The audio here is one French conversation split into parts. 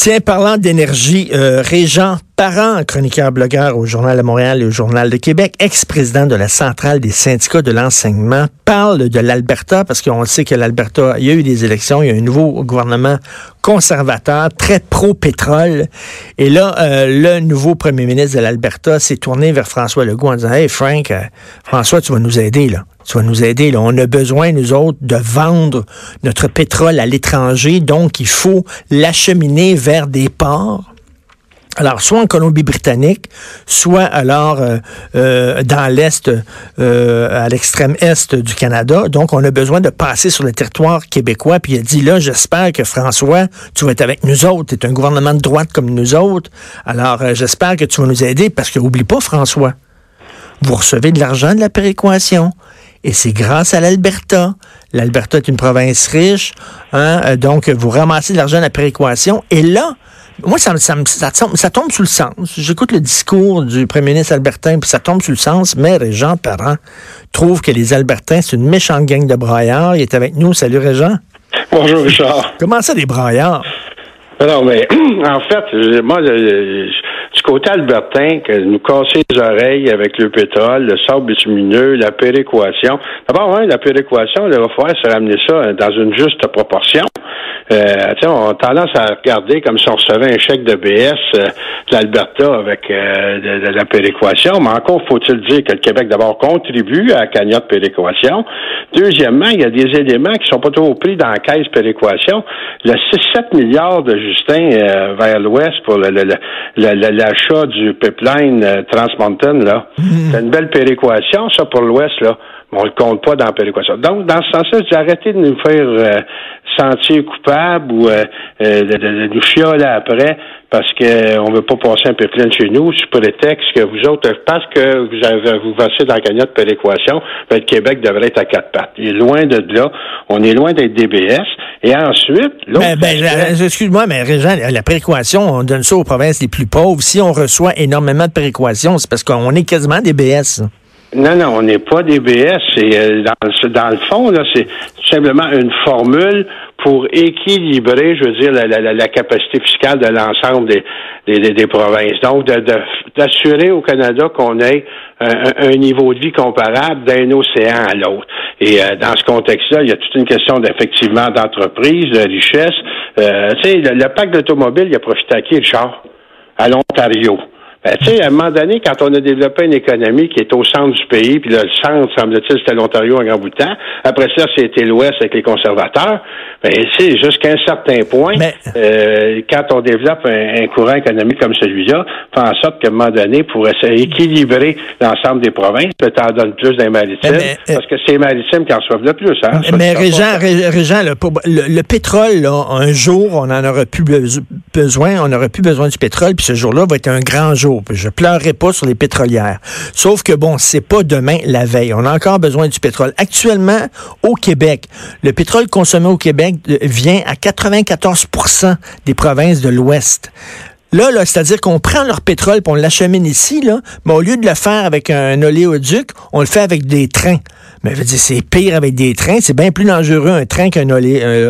Tiens, parlant d'énergie, euh, Régent Parent, chroniqueur blogueur au Journal de Montréal et au Journal de Québec, ex-président de la Centrale des syndicats de l'enseignement, parle de l'Alberta parce qu'on sait que l'Alberta, il y a eu des élections, il y a un nouveau gouvernement conservateur, très pro-pétrole. Et là, euh, le nouveau premier ministre de l'Alberta s'est tourné vers François Legault en disant, Hey Frank, euh, François, tu vas nous aider là. Tu vas nous aider. On a besoin, nous autres, de vendre notre pétrole à l'étranger. Donc, il faut l'acheminer vers des ports. Alors, soit en Colombie-Britannique, soit alors euh, euh, dans l'Est, euh, à l'extrême Est du Canada. Donc, on a besoin de passer sur le territoire québécois. Puis il a dit, là, j'espère que François, tu vas être avec nous autres. Tu es un gouvernement de droite comme nous autres. Alors, j'espère que tu vas nous aider parce que, oublie pas, François, vous recevez de l'argent de la péréquation. Et c'est grâce à l'Alberta. L'Alberta est une province riche, hein, euh, donc vous ramassez de l'argent à la péréquation. Et là, moi, ça, ça, ça, tombe sous le sens. J'écoute le discours du premier ministre albertain, puis ça tombe sous le sens, mais Régent Parent trouve que les Albertains, c'est une méchante gang de braillards. Il est avec nous. Salut, Régent. Bonjour, Richard. Comment ça, des braillards? Non, mais en fait, moi, du côté albertain, que nous casser les oreilles avec le pétrole, le sable bitumineux, la péréquation. D'abord, hein, la péréquation, il va falloir se ramener ça dans une juste proportion. Euh, on a tendance à regarder comme si on recevait un chèque de BS euh, de l'Alberta avec euh, de, la péréquation, mais encore faut-il dire que le Québec d'abord contribue à la cagnotte péréquation. Deuxièmement, il y a des éléments qui sont pas trop pris dans la caisse péréquation. Le 6-7 milliards de Justin euh, vers l'ouest pour l'achat du pipeline Trans Mountain, là, mmh. c'est une belle péréquation, ça, pour l'ouest, là on le compte pas dans la péréquation. Donc, dans ce sens-là, j'ai arrêté de nous faire euh, sentir coupable ou euh, euh, de, nous chioler après parce que on veut pas passer un peu plein chez nous sous prétexte que vous autres, parce que vous avez vous versez dans la cagnotte péréquation, ben, le Québec devrait être à quatre pattes. Il est loin de là. On est loin d'être DBS. Et ensuite, ben, ben, excuse-moi, mais Régent, la péréquation, on donne ça aux provinces les plus pauvres. Si on reçoit énormément de péréquation, c'est parce qu'on est quasiment DBS. Non, non, on n'est pas DBS. C'est euh, dans, dans, le fond, là, c'est simplement une formule pour équilibrer, je veux dire, la, capacité fiscale de l'ensemble des, des, des, provinces. Donc, d'assurer au Canada qu'on ait un, niveau de vie comparable d'un océan à l'autre. Et euh, dans ce contexte-là, il y a toute une question d'effectivement d'entreprise, de richesse. Euh, tu sais, le, le pacte d'automobile, il a profité à qui, le char? À l'Ontario. Ben, tu sais, à un moment donné, quand on a développé une économie qui est au centre du pays, puis là, le centre, semble-t-il, c'était l'Ontario un grand bout de temps. Après ça, c'était l'Ouest avec les conservateurs. Ben, c'est jusqu'à un certain point, euh, quand on développe un, courant économique comme celui-là, fait en sorte qu'à un moment donné, pour essayer d'équilibrer l'ensemble des provinces, peut en donne plus d'un maritime, euh, parce que c'est les maritimes qui en reçoivent le plus. Hein, mais Régent, Régent le, pétrole, là, un jour, on en aura plus besoin, on n'aura plus besoin du pétrole, puis ce jour-là va être un grand jour. Je pleurerai pas sur les pétrolières. Sauf que bon, c'est pas demain la veille. On a encore besoin du pétrole. Actuellement, au Québec, le pétrole consommé au Québec euh, vient à 94% des provinces de l'Ouest. Là, c'est-à-dire qu'on prend leur pétrole et on l'achemine ici, mais au lieu de le faire avec un oléoduc, on le fait avec des trains. Mais c'est pire avec des trains. C'est bien plus dangereux un train qu'un oléoduc.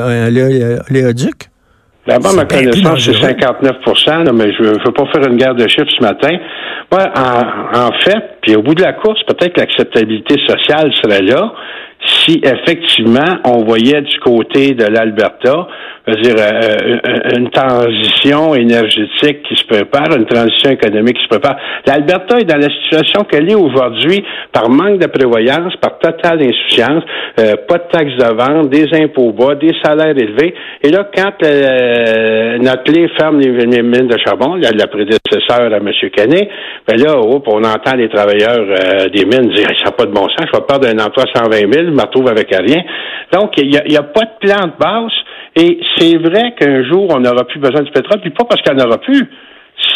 D'abord, ma connaissance, c'est 59% mais je ne veux pas faire une guerre de chiffres ce matin. Moi, en, en fait, puis au bout de la course, peut-être que l'acceptabilité sociale serait là si effectivement on voyait du côté de l'Alberta dire, euh, euh, une transition énergétique qui se prépare, une transition économique qui se prépare. L'Alberta est dans la situation qu'elle est aujourd'hui par manque de prévoyance, par totale insouciance, euh, pas de taxes de vente, des impôts bas, des salaires élevés. Et là, quand notre lait ferme les, mines de charbon, la prédécesseur à M. Canet, ben là, on entend les travailleurs des mines dire ça n'a pas de bon sens, je vais perdre un emploi à 120 000, je me retrouve avec rien. Donc, il n'y a, a, pas de plan de base. Et c'est vrai qu'un jour, on n'aura plus besoin du pétrole, puis pas parce qu'il n'y en aura plus.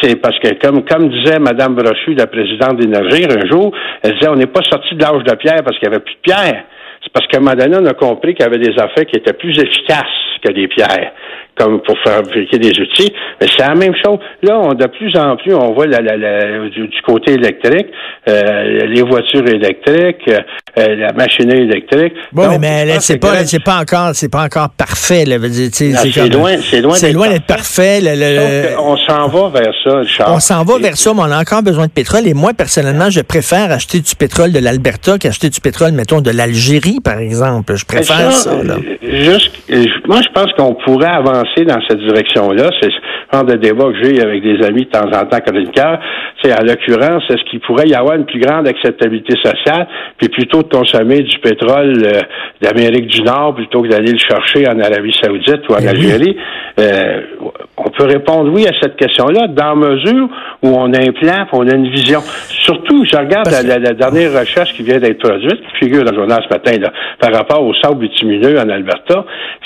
C'est parce que, comme, comme disait Mme Brochu, la présidente d'Énergie, un jour, elle disait, on n'est pas sorti de l'âge de pierre parce qu'il n'y avait plus de pierre. C'est parce donné, on a compris qu'il y avait des affaires qui étaient plus efficaces que des pierres. Comme pour fabriquer des outils. Mais c'est la même chose. Là, on, de plus en plus, on voit la, la, du, côté électrique, euh, les voitures électriques, euh, la machinerie électrique. Bon, mais c'est pas, c'est pas encore, c'est pas encore parfait. Là, c'est loin, c'est loin, c'est loin d'être parfait. on s'en va vers ça, Charles. On s'en va vers ça, mais on a encore besoin de pétrole. Et moi, personnellement, je préfère acheter du pétrole de l'Alberta qu'acheter du pétrole, mettons, de l'Algérie, par exemple. Je préfère ça. là. Juste, moi, je pense qu'on pourrait avancer dans cette direction-là. C'est genre de débat que j'ai avec des amis de temps en temps chroniqueurs. C'est à l'occurrence, est-ce qu'il pourrait y avoir une plus grande acceptabilité sociale, puis plutôt de consommer du pétrole euh, d'Amérique du Nord plutôt que d'aller le chercher en Arabie Saoudite ou en ben Algérie? Euh, on peut répondre oui à cette question-là, dans mesure où on a un plan, on a une vision. Surtout, je regarde la, dernière recherche qui vient d'être produite, qui figure dans le journal ce matin, là, par rapport au sable bitumineux en Alberta.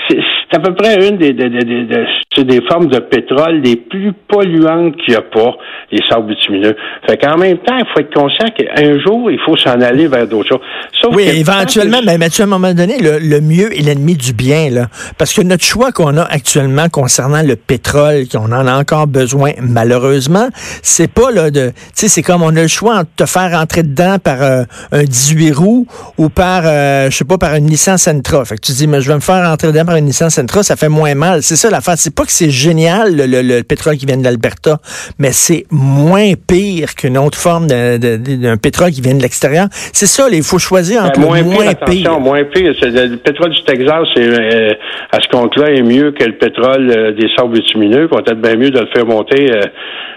C'est à peu près une des, des, des, des formes de pétrole les plus polluantes qu'il n'y a pas, les sables bitumineux. Fait qu'en même temps, il faut être conscient qu'un jour, il faut s'en aller vers d'autres choses. oui, éventuellement, mais à un moment donné, le, le mieux est l'ennemi du bien, là. Parce que notre choix qu'on a actuellement concernant le pétrole, qu'on en a encore besoin, malheureusement, c'est pas là de. Tu sais, c'est comme on a le choix entre te faire rentrer dedans par euh, un 18 roues ou par, euh, je sais pas, par une Nissan Sentra. Fait que tu dis, mais je vais me faire rentrer dedans par une Nissan Sentra, ça fait moins mal. C'est ça l'affaire. C'est pas que c'est génial, le, pétrole qui vient de l'Alberta, mais c'est moins pire qu'une autre forme d'un pétrole qui vient de l'extérieur. C'est ça, il faut choisir entre moins le moins pire. Moins pire. Le pétrole du Texas, c'est, euh, à ce compte-là, est mieux que le pétrole des sables bitumineux. Peut-être bien mieux de le faire monter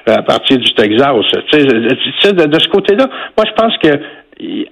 à partir du Texas. Tu de, de ce côté-là, moi, je pense que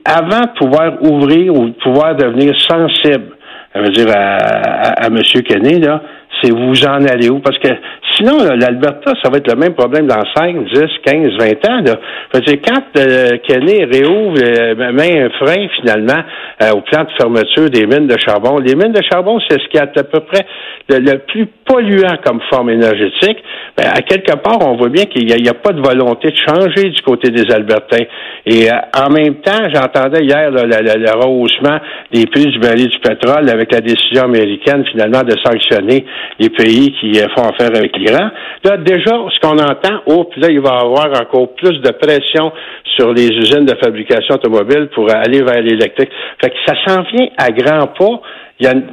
avant de pouvoir ouvrir ou de pouvoir devenir sensible, à veut dire à, à, à M. Kenney, là, c'est vous en allez où? Parce que sinon, l'Alberta, ça va être le même problème dans 5, 10, 15, 20 ans. Là. Dire, quand euh, Kenny réouvre, euh, met un frein finalement euh, au plan de fermeture des mines de charbon, les mines de charbon, c'est ce qui est à peu près le, plus polluant comme forme énergétique. Ben, à quelque part, on voit bien qu'il n'y a, pas de volonté de changer du côté des Albertains. Et en même temps, j'entendais hier le rehaussement des prix du baril du pétrole avec la décision américaine finalement de sanctionner les pays qui euh, font affaire avec l'Iran. Là, déjà, ce qu'on entend, oh, puis là, il va y avoir encore plus de pression sur les usines de fabrication automobile pour aller vers l'électrique. Fait que ça s'en vient à grands pas. Il y a une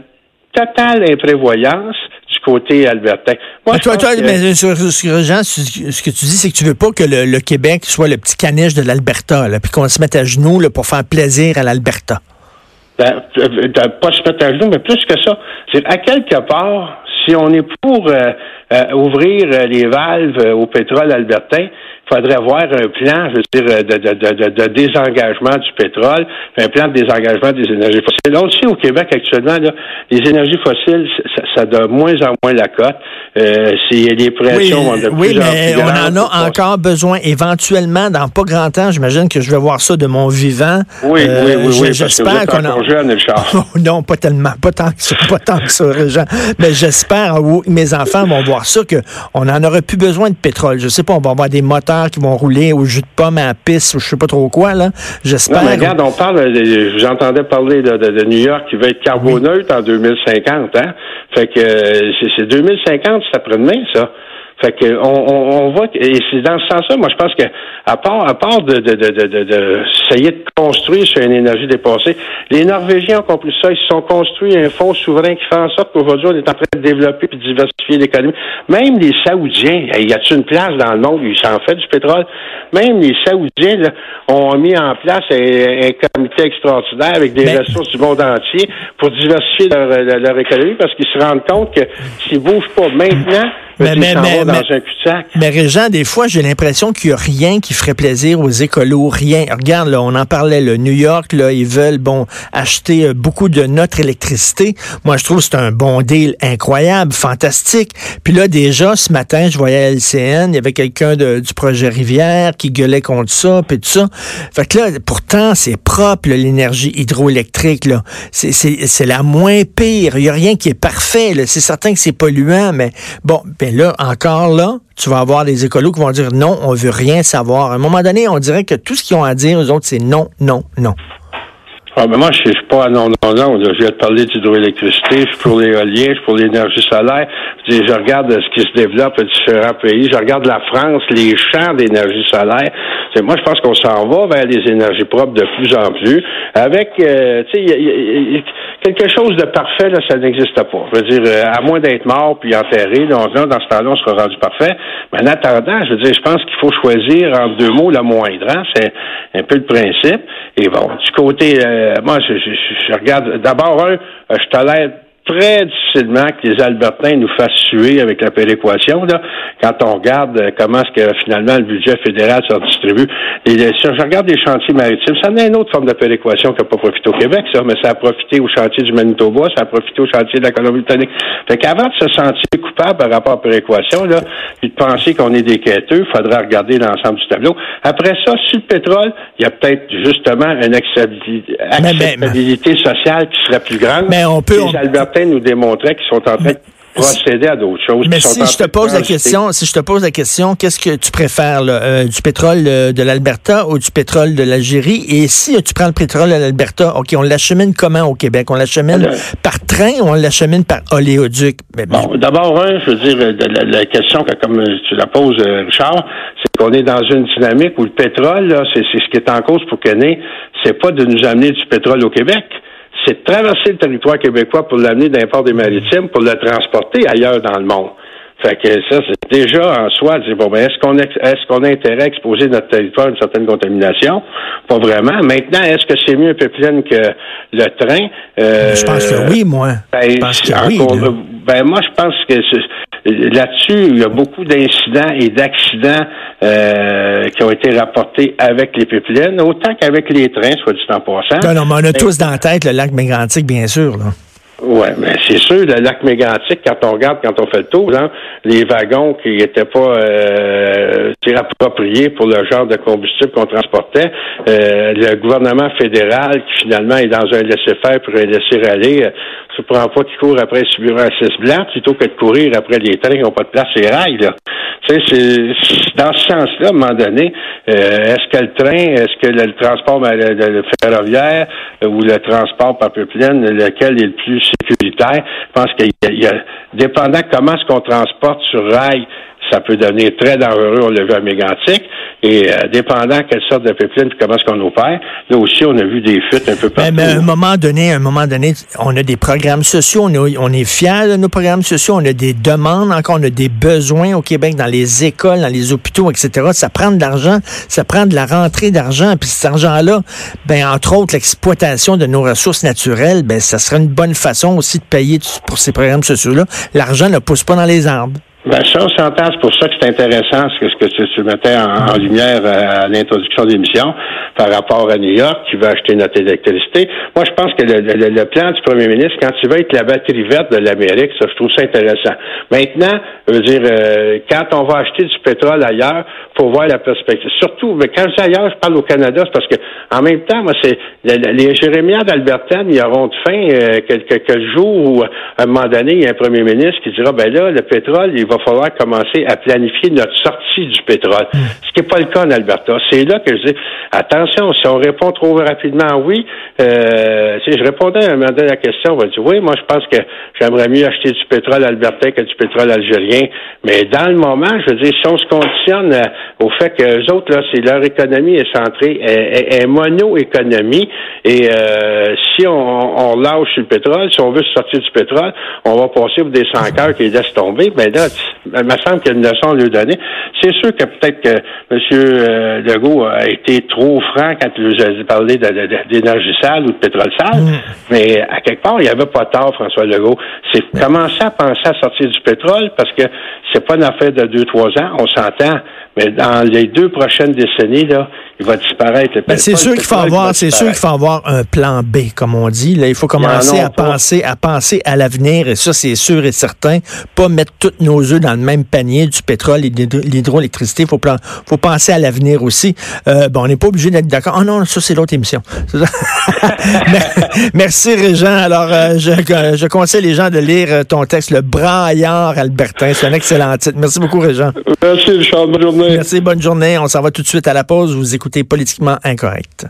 totale imprévoyance du côté albertain. Moi, toi, toi, mais sur, Jean, ce que tu dis, c'est que tu veux pas que le, Québec soit le petit caniche de l'Alberta, puis qu'on se mette à genoux là, pour faire plaisir à l'Alberta. Ben, pas se mettre à genoux, mais plus que ça. C'est à quelque part, si on est pour euh, euh, ouvrir euh, les valves au pétrole albertain, faudrait avoir un plan, je veux dire, de, de, de, désengagement du pétrole, un plan de désengagement des énergies fossiles. Là aussi, au Québec, actuellement, là, les énergies fossiles, ça, ça de moins en moins la cote. Euh, les pressions oui, de oui, mais on en a encore besoin éventuellement dans pas grand temps. J'imagine que je vais voir ça de mon vivant. Oui, oui, oui, oui. J'espère qu'on a. Jeune, non, pas tellement, pas tant que ça, pas tant que ça, Jean. Mais j'espère que mes enfants vont voir ça qu'on n'en aurait plus besoin de pétrole. Je sais pas, on va avoir des moteurs qui vont rouler au jus de pomme à la piste ou je sais pas trop quoi, là. J'espère. Non, regarde, on parle, j'entendais parler de, New York qui va être carboneutre en 2050, hein. Fait que euh, c'est 2050, c'est après-demain, ça. Fait que on, on, voit que, et c'est dans ce sens-là, moi je pense que à part à part de de, de, de, de, essayer de construire sur une énergie dépassée, les Norvégiens ont compris ça, ils se sont construits un fonds souverain qui fait en sorte qu'aujourd'hui on est en train de développer et de diversifier l'économie. Même les Saoudiens, y a-t-il une place dans le monde? Où ils s'en fait du pétrole? Même les Saoudiens là, ont mis en place un, comité extraordinaire avec des ressources du monde entier pour diversifier leur, leur, économie parce qu'ils se rendent compte que s'ils bougent pas maintenant, mais, mais, mais, mais, Régent, des fois, j'ai l'impression qu'il n'y a rien qui ferait plaisir aux écolos, rien. Regarde, là, on en parlait, le New York, là, ils veulent, bon, acheter euh, beaucoup de notre électricité. Moi, je trouve que c'est un bon deal incroyable, fantastique. Puis là, déjà, ce matin, je voyais à LCN, il y avait quelqu'un du projet Rivière qui gueulait contre ça, puis tout ça. Fait que là, pourtant, c'est propre, l'énergie hydroélectrique, là. C'est la moins pire. Il n'y a rien qui est parfait, C'est certain que c'est polluant, mais bon, ben là, encore là, tu vas avoir des écolos qui vont dire non, on veut rien savoir. À un moment donné, on dirait que tout ce qu'ils ont à dire, aux autres, c'est non, non, non. Ah, ben moi, je suis pas non, non, non. Je viens de parler d'hydroélectricité, je suis pour l'éolien, je suis pour l'énergie solaire. Je, je, regarde ce qui se développe dans différents pays. Je regarde la France, les champs d'énergie solaire. moi, je pense qu'on s'en va vers les énergies propres de plus en plus. Avec, euh, tu sais, quelque chose de parfait, là, ça n'existe pas. Je veux dire, euh, à moins d'être mort puis enterré, donc là, dans ce temps-là, on sera rendu parfait. Mais en attendant, je veux dire, je pense qu'il faut choisir en deux mots le moindre. Hein? C'est un peu le principe. Et bon, du côté, euh, moi, je, je, je regarde d'abord un, je tolère très difficilement que les Albertains nous fassent suer avec la péréquation. Là, quand on regarde euh, comment est-ce que finalement le budget fédéral se redistribue. Et, si je regarde les chantiers maritimes, ça n'est une autre forme de péréquation qui n'a pas profité au Québec, ça, mais ça a profité au chantier du Manitoba, ça a profité au chantier de la Colombie-Britannique. Fait qu'avant de se sentir coupable par rapport à la péréquation, là, puis de penser qu'on est des quêteux, il faudra regarder l'ensemble du tableau. Après ça, sur le pétrole, il y a peut-être justement une acceptabilité, sociale qui serait plus grande. Mais on peut nous démontraient qu'ils sont en train de procéder à d'autres choses. Mais si je te pose la question, si je te pose la question, qu'est-ce que tu préfères, euh, du pétrole euh, de l'Alberta ou du pétrole de l'Algérie? Et si tu prends le pétrole de l'Alberta, ok, on l'achemine comment au Québec? On l'achemine par train ou on l'achemine par oléoduc? Bon, d'abord, je veux dire, la, question que comme tu la poses, euh, Richard, c'est qu'on est dans une dynamique où le pétrole, c'est ce qui est en cause pour Kenny, c'est pas de nous amener du pétrole au Québec c'est de traverser le territoire québécois pour l'amener d'un port des maritimes, pour le transporter ailleurs dans le monde. Fait que ça, c'est déjà en soi, dire, bon, ben, est-ce qu'on est-ce qu'on a intérêt à exposer notre territoire à une certaine contamination? Pas vraiment. Maintenant, est-ce que c'est mieux un peu plein que le train? Euh, je pense que oui, moi. Ben, je pense que oui, ben, moi, je pense que là-dessus, il y a beaucoup d'incidents et d'accidents euh, qui ont été rapportés avec les pipelines, autant qu'avec les trains, soit du temps passant. Non, non, mais on a tous dans la tête le lac Mégantic, bien sûr. Là. Oui, mais c'est sûr, le lac mégantique, quand on regarde, quand on fait le tour, les wagons qui n'étaient pas euh, appropriés pour le genre de combustible qu'on transportait, euh, le gouvernement fédéral qui finalement est dans un laisser-faire pour un laisser-aller, ne euh, prend pas qui court après subir un 6 blanc plutôt que de courir après les trains qui n'ont pas de place et rails. Là. Tu sais, c'est dans ce sens-là, à un moment donné, euh, est-ce que le train, est-ce que le, transport ben, le, ferroviaire ou le transport par pipeline, lequel est le plus sécuritaire? Je pense qu'il y, a, dépendant comment est-ce qu'on transporte sur rail, ça peut devenir très dangereux, on l'a vu à Mégantic. Et euh, dépendant quelle sorte de pipeline et comment est-ce qu'on opère, là aussi, on a vu des fuites un peu partout. Mais, à un moment donné, à un moment donné, on a des programmes sociaux, on, on est fiers de nos programmes sociaux, on a des demandes encore, on a des besoins au Québec dans les écoles, dans les hôpitaux, etc. Ça prend de l'argent, ça prend de la rentrée d'argent, puis cet argent-là, ben entre autres, l'exploitation de nos ressources naturelles, ben ça serait une bonne façon aussi de payer pour ces programmes sociaux-là. L'argent ne pousse pas dans les arbres. Ben, ça, on s'entend. C'est pour ça que c'est intéressant ce que, ce que tu, mettais en, lumière euh, à, l'introduction de l'émission par rapport à New York qui va acheter notre électricité. Moi, je pense que le, le, plan du premier ministre, quand tu vas être la batterie verte de l'Amérique, ça, je trouve ça intéressant. Maintenant, je veux dire, euh, quand on va acheter du pétrole ailleurs, faut voir la perspective. Surtout, mais quand je dis ailleurs, je parle au Canada, c'est parce que en même temps, moi, c'est les Jérémiades d'Albertaine, ils auront de fin euh, quelques, quelques jours où, à un moment donné, il y a un premier ministre qui dira, ben là, le pétrole, il va va falloir commencer à planifier notre sortie du pétrole. Hmm. Ce qui n'est pas le cas en Alberta. C'est là que je dis, attention, si on répond trop rapidement oui, euh, si je répondais à un moment donné à la question, on va dire oui, moi je pense que j'aimerais mieux acheter du pétrole albertain que du pétrole algérien. Mais dans le moment, je veux dire, si on se conditionne euh, au fait que les autres, là, c'est leur économie est centrée, est, est, mono-économie, et euh, si on, on lâche le pétrole, si on veut sortir du pétrole, on va passer pour des sans cœurs qui laissent tomber. Mais là, il me semble qu'il y a une leçon à lui donner. C'est sûr que peut-être que M. Legault a été trop franc quand il nous a parlé d'énergie sale ou de pétrole sale, mm. mais à quelque part, il n'y avait pas tort, François Legault. C'est commencer à penser à sortir du pétrole parce que c'est pas une affaire de deux, trois ans, on s'entend, mais dans les deux prochaines décennies, là, il va disparaître. Ben, c'est sûr qu'il faut avoir, c'est sûr qu'il faut avoir un plan B, comme on dit. Là, il faut commencer à penser, à penser à l'avenir, et ça, c'est sûr et certain. Pas mettre tous nos œufs dans le même panier du pétrole et de l'hydroélectricité. Il faut, faut penser à l'avenir aussi. Euh, bon, on n'est pas obligé d'être d'accord. Oh non, ça, c'est l'autre émission. Merci, Régent. Alors, euh, je, je conseille les gens de lire euh, ton texte, Le braillard albertain. C'est un excellent titre. Merci beaucoup, Régent. Merci, Richard. Bonne journée. Merci, bonne journée. On s'en va tout de suite à la pause. Vous écoutez Politiquement Incorrect.